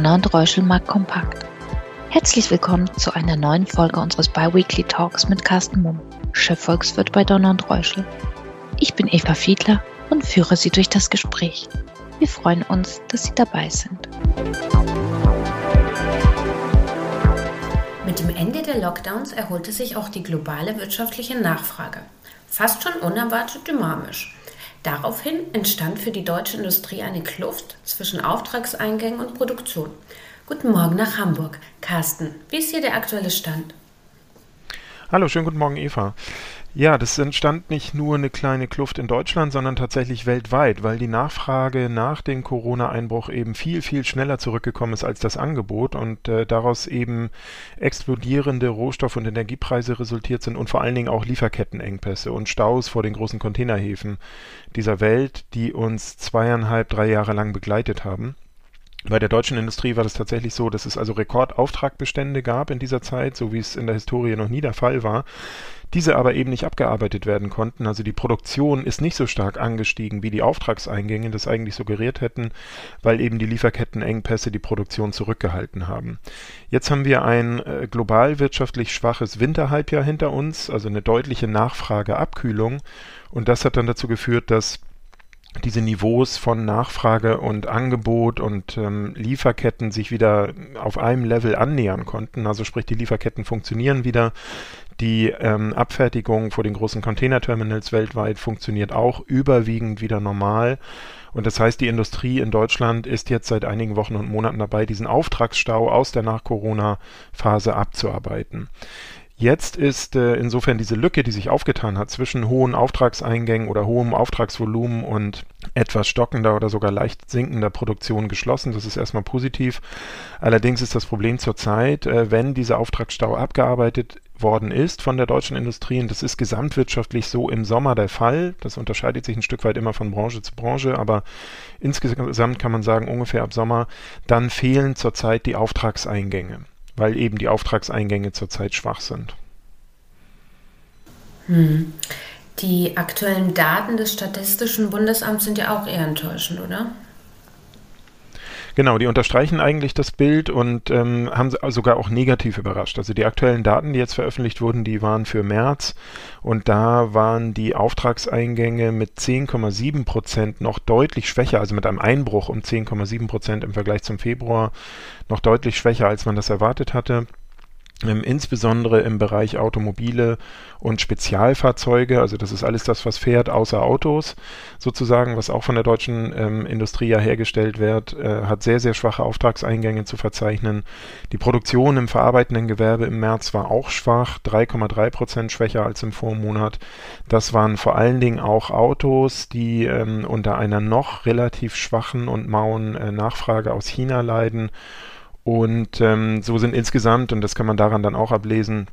Donner und Reuschel mag kompakt. Herzlich willkommen zu einer neuen Folge unseres Biweekly Talks mit Carsten Mumm, Chefvolkswirt bei Donner und Reuschel. Ich bin Eva Fiedler und führe Sie durch das Gespräch. Wir freuen uns, dass Sie dabei sind. Mit dem Ende der Lockdowns erholte sich auch die globale wirtschaftliche Nachfrage. Fast schon unerwartet dynamisch. Daraufhin entstand für die deutsche Industrie eine Kluft zwischen Auftragseingängen und Produktion. Guten Morgen nach Hamburg. Carsten, wie ist hier der aktuelle Stand? Hallo, schönen guten Morgen, Eva. Ja, das entstand nicht nur eine kleine Kluft in Deutschland, sondern tatsächlich weltweit, weil die Nachfrage nach dem Corona-Einbruch eben viel, viel schneller zurückgekommen ist als das Angebot und äh, daraus eben explodierende Rohstoff- und Energiepreise resultiert sind und vor allen Dingen auch Lieferkettenengpässe und Staus vor den großen Containerhäfen dieser Welt, die uns zweieinhalb, drei Jahre lang begleitet haben. Bei der deutschen Industrie war das tatsächlich so, dass es also Rekordauftragbestände gab in dieser Zeit, so wie es in der Historie noch nie der Fall war diese aber eben nicht abgearbeitet werden konnten. Also die Produktion ist nicht so stark angestiegen, wie die Auftragseingänge das eigentlich suggeriert hätten, weil eben die Lieferkettenengpässe die Produktion zurückgehalten haben. Jetzt haben wir ein äh, global wirtschaftlich schwaches Winterhalbjahr hinter uns, also eine deutliche Nachfrageabkühlung. Und das hat dann dazu geführt, dass diese Niveaus von Nachfrage und Angebot und ähm, Lieferketten sich wieder auf einem Level annähern konnten. Also sprich, die Lieferketten funktionieren wieder. Die ähm, Abfertigung vor den großen Containerterminals weltweit funktioniert auch überwiegend wieder normal. Und das heißt, die Industrie in Deutschland ist jetzt seit einigen Wochen und Monaten dabei, diesen Auftragsstau aus der Nach-Corona-Phase abzuarbeiten. Jetzt ist äh, insofern diese Lücke, die sich aufgetan hat zwischen hohen Auftragseingängen oder hohem Auftragsvolumen und etwas stockender oder sogar leicht sinkender Produktion geschlossen. Das ist erstmal positiv. Allerdings ist das Problem zurzeit, äh, wenn dieser Auftragsstau abgearbeitet worden ist von der deutschen Industrie, und das ist gesamtwirtschaftlich so im Sommer der Fall, das unterscheidet sich ein Stück weit immer von Branche zu Branche, aber insgesamt kann man sagen, ungefähr ab Sommer, dann fehlen zurzeit die Auftragseingänge weil eben die Auftragseingänge zurzeit schwach sind. Hm. Die aktuellen Daten des Statistischen Bundesamts sind ja auch eher enttäuschend, oder? Genau, die unterstreichen eigentlich das Bild und ähm, haben sogar auch negativ überrascht. Also die aktuellen Daten, die jetzt veröffentlicht wurden, die waren für März und da waren die Auftragseingänge mit 10,7 Prozent noch deutlich schwächer, also mit einem Einbruch um 10,7 Prozent im Vergleich zum Februar noch deutlich schwächer, als man das erwartet hatte insbesondere im Bereich Automobile und Spezialfahrzeuge, also das ist alles das, was fährt, außer Autos sozusagen, was auch von der deutschen ähm, Industrie ja hergestellt wird, äh, hat sehr, sehr schwache Auftragseingänge zu verzeichnen. Die Produktion im verarbeitenden Gewerbe im März war auch schwach, 3,3 Prozent schwächer als im Vormonat. Das waren vor allen Dingen auch Autos, die ähm, unter einer noch relativ schwachen und mauen äh, Nachfrage aus China leiden und ähm, so sind insgesamt, und das kann man daran dann auch ablesen,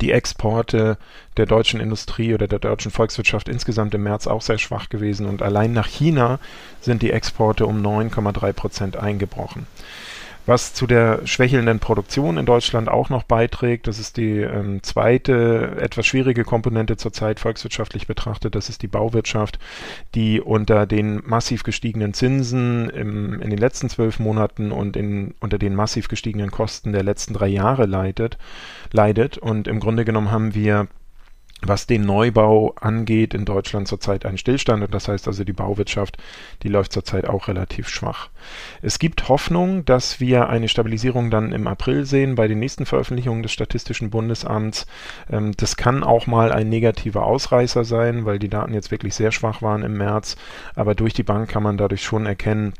die Exporte der deutschen Industrie oder der deutschen Volkswirtschaft insgesamt im März auch sehr schwach gewesen und allein nach China sind die Exporte um 9,3 Prozent eingebrochen. Was zu der schwächelnden Produktion in Deutschland auch noch beiträgt, das ist die ähm, zweite etwas schwierige Komponente zurzeit volkswirtschaftlich betrachtet, das ist die Bauwirtschaft, die unter den massiv gestiegenen Zinsen im, in den letzten zwölf Monaten und in, unter den massiv gestiegenen Kosten der letzten drei Jahre leidet, leidet. Und im Grunde genommen haben wir was den Neubau angeht, in Deutschland zurzeit ein Stillstand und das heißt also die Bauwirtschaft, die läuft zurzeit auch relativ schwach. Es gibt Hoffnung, dass wir eine Stabilisierung dann im April sehen bei den nächsten Veröffentlichungen des Statistischen Bundesamts. Ähm, das kann auch mal ein negativer Ausreißer sein, weil die Daten jetzt wirklich sehr schwach waren im März, aber durch die Bank kann man dadurch schon erkennen,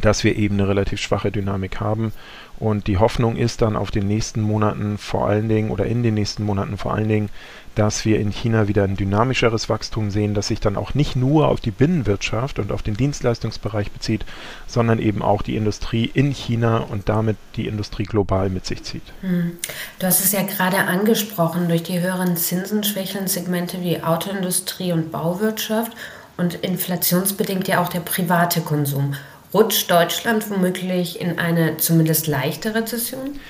dass wir eben eine relativ schwache Dynamik haben. Und die Hoffnung ist dann auf den nächsten Monaten vor allen Dingen oder in den nächsten Monaten vor allen Dingen, dass wir in China wieder ein dynamischeres Wachstum sehen, das sich dann auch nicht nur auf die Binnenwirtschaft und auf den Dienstleistungsbereich bezieht, sondern eben auch die Industrie in China und damit die Industrie global mit sich zieht. Hm. Du hast es ja gerade angesprochen, durch die höheren Zinsen schwächeln Segmente wie Autoindustrie und Bauwirtschaft und inflationsbedingt ja auch der private Konsum. Rutscht Deutschland womöglich in eine zumindest leichte Rezession?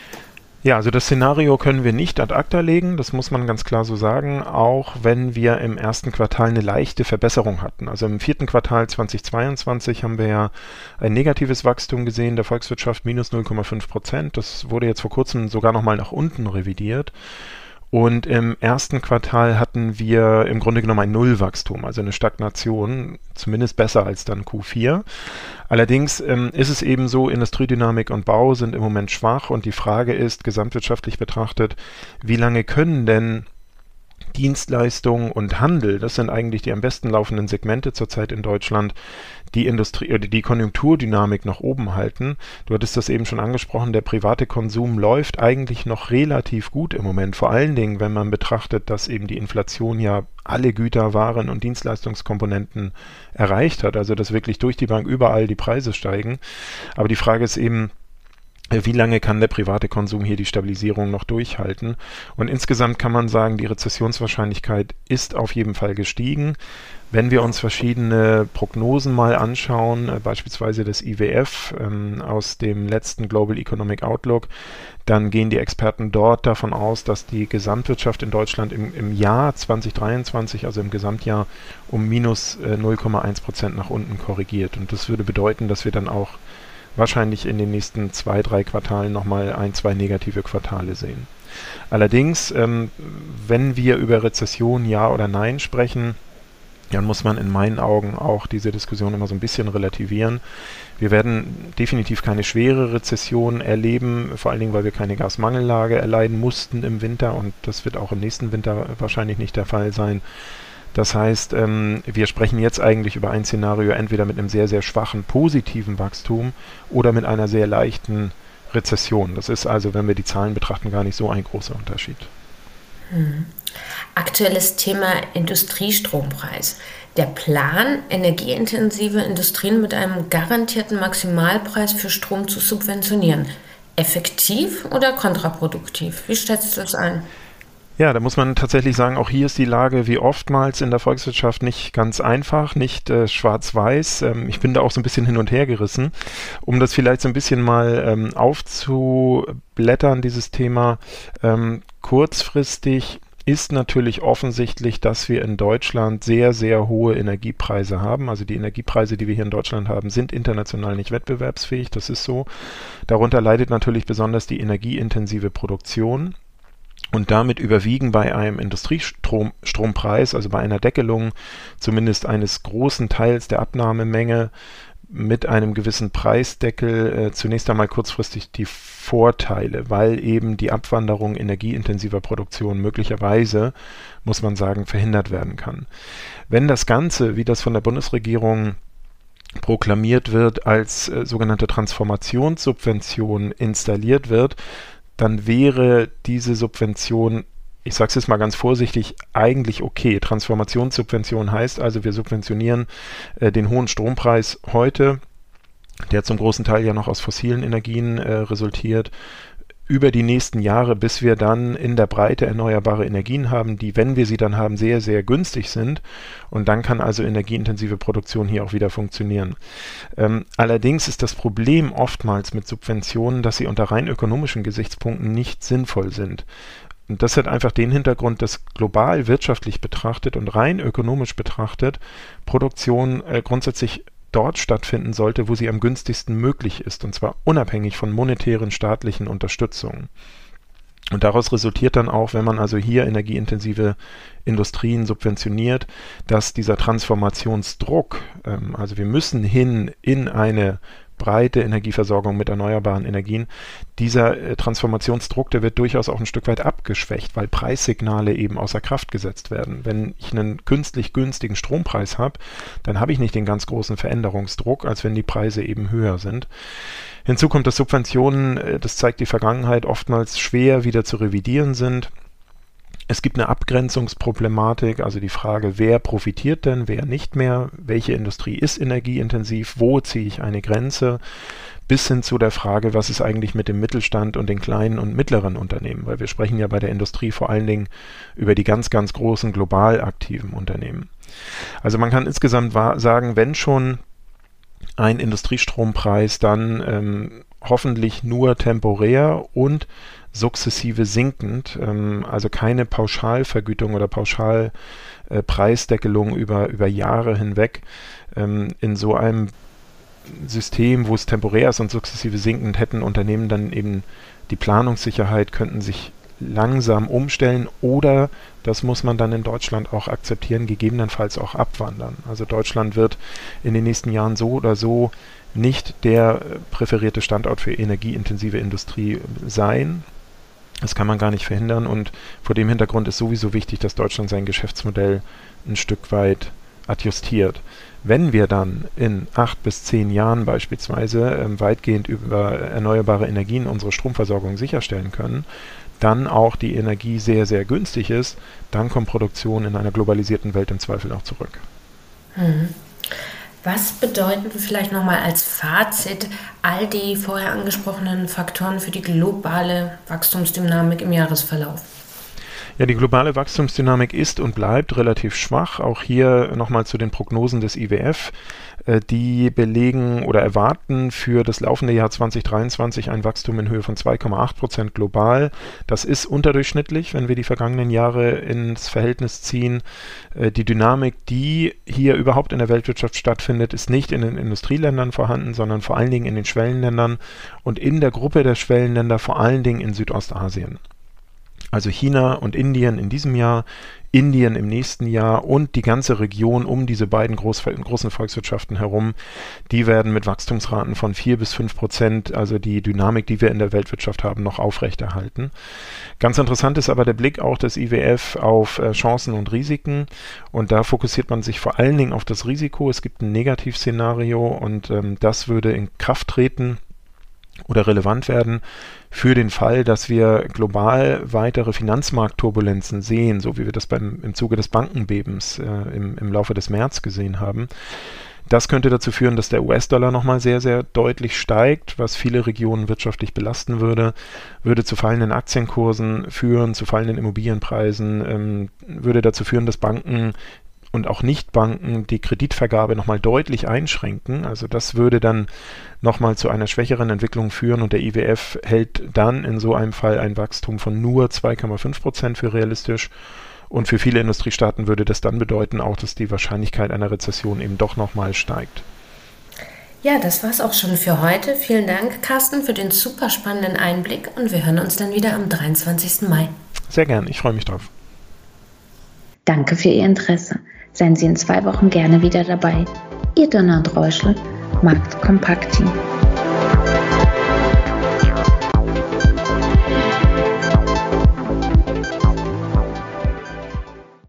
Ja, also das Szenario können wir nicht ad acta legen, das muss man ganz klar so sagen, auch wenn wir im ersten Quartal eine leichte Verbesserung hatten. Also im vierten Quartal 2022 haben wir ja ein negatives Wachstum gesehen der Volkswirtschaft, minus 0,5 Prozent. Das wurde jetzt vor kurzem sogar nochmal nach unten revidiert. Und im ersten Quartal hatten wir im Grunde genommen ein Nullwachstum, also eine Stagnation, zumindest besser als dann Q4. Allerdings ähm, ist es eben so, Industriedynamik und Bau sind im Moment schwach und die Frage ist, gesamtwirtschaftlich betrachtet, wie lange können denn Dienstleistung und Handel, das sind eigentlich die am besten laufenden Segmente zurzeit in Deutschland, die Industrie oder die Konjunkturdynamik nach oben halten. Du hattest das eben schon angesprochen, der private Konsum läuft eigentlich noch relativ gut im Moment, vor allen Dingen, wenn man betrachtet, dass eben die Inflation ja alle Güter, Waren und Dienstleistungskomponenten erreicht hat, also dass wirklich durch die Bank überall die Preise steigen. Aber die Frage ist eben, wie lange kann der private Konsum hier die Stabilisierung noch durchhalten? Und insgesamt kann man sagen, die Rezessionswahrscheinlichkeit ist auf jeden Fall gestiegen. Wenn wir uns verschiedene Prognosen mal anschauen, äh, beispielsweise das IWF ähm, aus dem letzten Global Economic Outlook, dann gehen die Experten dort davon aus, dass die Gesamtwirtschaft in Deutschland im, im Jahr 2023, also im Gesamtjahr, um minus äh, 0,1 Prozent nach unten korrigiert. Und das würde bedeuten, dass wir dann auch wahrscheinlich in den nächsten zwei, drei Quartalen nochmal ein, zwei negative Quartale sehen. Allerdings, ähm, wenn wir über Rezession ja oder nein sprechen, dann muss man in meinen Augen auch diese Diskussion immer so ein bisschen relativieren. Wir werden definitiv keine schwere Rezession erleben, vor allen Dingen, weil wir keine Gasmangellage erleiden mussten im Winter und das wird auch im nächsten Winter wahrscheinlich nicht der Fall sein. Das heißt, ähm, wir sprechen jetzt eigentlich über ein Szenario entweder mit einem sehr, sehr schwachen positiven Wachstum oder mit einer sehr leichten Rezession. Das ist also, wenn wir die Zahlen betrachten, gar nicht so ein großer Unterschied. Hm. Aktuelles Thema Industriestrompreis. Der Plan, energieintensive Industrien mit einem garantierten Maximalpreis für Strom zu subventionieren. Effektiv oder kontraproduktiv? Wie schätzt du das ein? Ja, da muss man tatsächlich sagen, auch hier ist die Lage wie oftmals in der Volkswirtschaft nicht ganz einfach, nicht äh, schwarz-weiß. Ähm, ich bin da auch so ein bisschen hin und her gerissen. Um das vielleicht so ein bisschen mal ähm, aufzublättern, dieses Thema, ähm, kurzfristig ist natürlich offensichtlich, dass wir in Deutschland sehr, sehr hohe Energiepreise haben. Also die Energiepreise, die wir hier in Deutschland haben, sind international nicht wettbewerbsfähig. Das ist so. Darunter leidet natürlich besonders die energieintensive Produktion. Und damit überwiegen bei einem Industriestrompreis, also bei einer Deckelung zumindest eines großen Teils der Abnahmemenge mit einem gewissen Preisdeckel äh, zunächst einmal kurzfristig die Vorteile, weil eben die Abwanderung energieintensiver Produktion möglicherweise, muss man sagen, verhindert werden kann. Wenn das Ganze, wie das von der Bundesregierung proklamiert wird, als äh, sogenannte Transformationssubvention installiert wird, dann wäre diese Subvention, ich sage es jetzt mal ganz vorsichtig, eigentlich okay. Transformationssubvention heißt also, wir subventionieren äh, den hohen Strompreis heute, der zum großen Teil ja noch aus fossilen Energien äh, resultiert, über die nächsten Jahre, bis wir dann in der Breite erneuerbare Energien haben, die, wenn wir sie dann haben, sehr, sehr günstig sind. Und dann kann also energieintensive Produktion hier auch wieder funktionieren. Ähm, allerdings ist das Problem oftmals mit Subventionen, dass sie unter rein ökonomischen Gesichtspunkten nicht sinnvoll sind. Und das hat einfach den Hintergrund, dass global wirtschaftlich betrachtet und rein ökonomisch betrachtet Produktion äh, grundsätzlich dort stattfinden sollte, wo sie am günstigsten möglich ist, und zwar unabhängig von monetären staatlichen Unterstützungen. Und daraus resultiert dann auch, wenn man also hier energieintensive Industrien subventioniert, dass dieser Transformationsdruck, ähm, also wir müssen hin in eine breite Energieversorgung mit erneuerbaren Energien. Dieser äh, Transformationsdruck, der wird durchaus auch ein Stück weit abgeschwächt, weil Preissignale eben außer Kraft gesetzt werden. Wenn ich einen künstlich günstigen Strompreis habe, dann habe ich nicht den ganz großen Veränderungsdruck, als wenn die Preise eben höher sind. Hinzu kommt, dass Subventionen, äh, das zeigt die Vergangenheit, oftmals schwer wieder zu revidieren sind. Es gibt eine Abgrenzungsproblematik, also die Frage, wer profitiert denn, wer nicht mehr, welche Industrie ist energieintensiv, wo ziehe ich eine Grenze, bis hin zu der Frage, was ist eigentlich mit dem Mittelstand und den kleinen und mittleren Unternehmen, weil wir sprechen ja bei der Industrie vor allen Dingen über die ganz, ganz großen global aktiven Unternehmen. Also man kann insgesamt sagen, wenn schon ein Industriestrompreis, dann ähm, hoffentlich nur temporär und sukzessive sinkend, ähm, also keine Pauschalvergütung oder Pauschalpreisdeckelung äh, über, über Jahre hinweg. Ähm, in so einem System, wo es temporär ist und sukzessive sinkend, hätten Unternehmen dann eben die Planungssicherheit, könnten sich langsam umstellen oder, das muss man dann in Deutschland auch akzeptieren, gegebenenfalls auch abwandern. Also Deutschland wird in den nächsten Jahren so oder so nicht der präferierte Standort für energieintensive Industrie sein. Das kann man gar nicht verhindern und vor dem Hintergrund ist sowieso wichtig, dass Deutschland sein Geschäftsmodell ein Stück weit adjustiert. Wenn wir dann in acht bis zehn Jahren beispielsweise ähm, weitgehend über erneuerbare Energien unsere Stromversorgung sicherstellen können, dann auch die Energie sehr, sehr günstig ist, dann kommt Produktion in einer globalisierten Welt im Zweifel auch zurück. Mhm. Was bedeuten vielleicht nochmal als Fazit all die vorher angesprochenen Faktoren für die globale Wachstumsdynamik im Jahresverlauf? Ja, die globale Wachstumsdynamik ist und bleibt relativ schwach. Auch hier nochmal zu den Prognosen des IWF. Äh, die belegen oder erwarten für das laufende Jahr 2023 ein Wachstum in Höhe von 2,8 Prozent global. Das ist unterdurchschnittlich, wenn wir die vergangenen Jahre ins Verhältnis ziehen. Äh, die Dynamik, die hier überhaupt in der Weltwirtschaft stattfindet, ist nicht in den Industrieländern vorhanden, sondern vor allen Dingen in den Schwellenländern und in der Gruppe der Schwellenländer vor allen Dingen in Südostasien also China und Indien in diesem Jahr, Indien im nächsten Jahr und die ganze Region um diese beiden groß, großen Volkswirtschaften herum, die werden mit Wachstumsraten von 4 bis 5 Prozent, also die Dynamik, die wir in der Weltwirtschaft haben, noch aufrechterhalten. Ganz interessant ist aber der Blick auch des IWF auf äh, Chancen und Risiken und da fokussiert man sich vor allen Dingen auf das Risiko. Es gibt ein Negativszenario und ähm, das würde in Kraft treten oder relevant werden für den Fall, dass wir global weitere Finanzmarktturbulenzen sehen, so wie wir das beim, im Zuge des Bankenbebens äh, im, im Laufe des März gesehen haben. Das könnte dazu führen, dass der US-Dollar nochmal sehr, sehr deutlich steigt, was viele Regionen wirtschaftlich belasten würde, würde zu fallenden Aktienkursen führen, zu fallenden Immobilienpreisen, ähm, würde dazu führen, dass Banken und auch Nichtbanken die Kreditvergabe nochmal deutlich einschränken. Also das würde dann nochmal zu einer schwächeren Entwicklung führen und der IWF hält dann in so einem Fall ein Wachstum von nur 2,5 Prozent für realistisch. Und für viele Industriestaaten würde das dann bedeuten auch, dass die Wahrscheinlichkeit einer Rezession eben doch nochmal steigt. Ja, das war's auch schon für heute. Vielen Dank, Carsten, für den super spannenden Einblick und wir hören uns dann wieder am 23. Mai. Sehr gern, ich freue mich drauf. Danke für Ihr Interesse. Seien Sie in zwei Wochen gerne wieder dabei. Ihr Donner und Räuschel, Markt Kompakt Team.